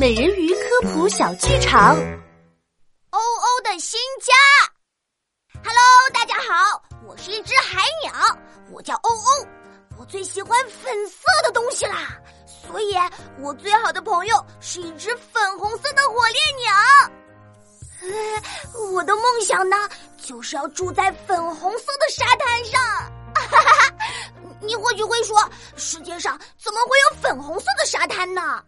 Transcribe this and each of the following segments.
美人鱼科普小剧场，欧欧的新家。Hello，大家好，我是一只海鸟，我叫欧欧，我最喜欢粉色的东西啦，所以我最好的朋友是一只粉红色的火烈鸟。我的梦想呢，就是要住在粉红色的沙滩上。哈哈哈，你或许会说，世界上怎么会有粉红色的沙滩呢？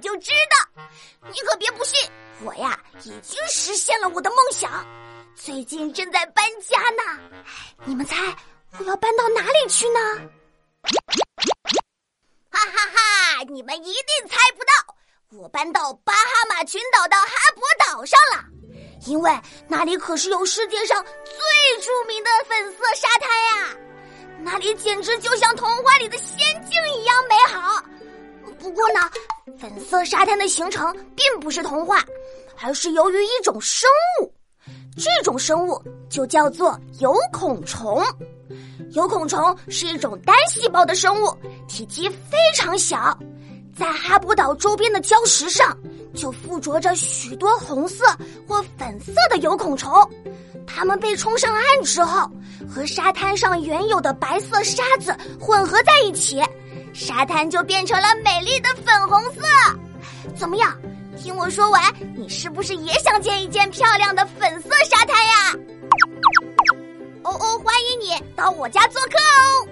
就知道，你可别不信，我呀已经实现了我的梦想，最近正在搬家呢。你们猜我要搬到哪里去呢？哈哈哈！你们一定猜不到，我搬到巴哈马群岛的哈勃岛上了，因为那里可是有世界上最著名的粉色沙滩呀，那里简直就像童话里的仙境一样美好。不过呢，粉色沙滩的形成并不是童话，而是由于一种生物。这种生物就叫做有孔虫。有孔虫是一种单细胞的生物，体积非常小。在哈勃岛周边的礁石上，就附着着许多红色或粉色的有孔虫。它们被冲上岸之后，和沙滩上原有的白色沙子混合在一起。沙滩就变成了美丽的粉红色，怎么样？听我说完，你是不是也想建一件漂亮的粉色沙滩呀？欧欧，欢迎你到我家做客哦！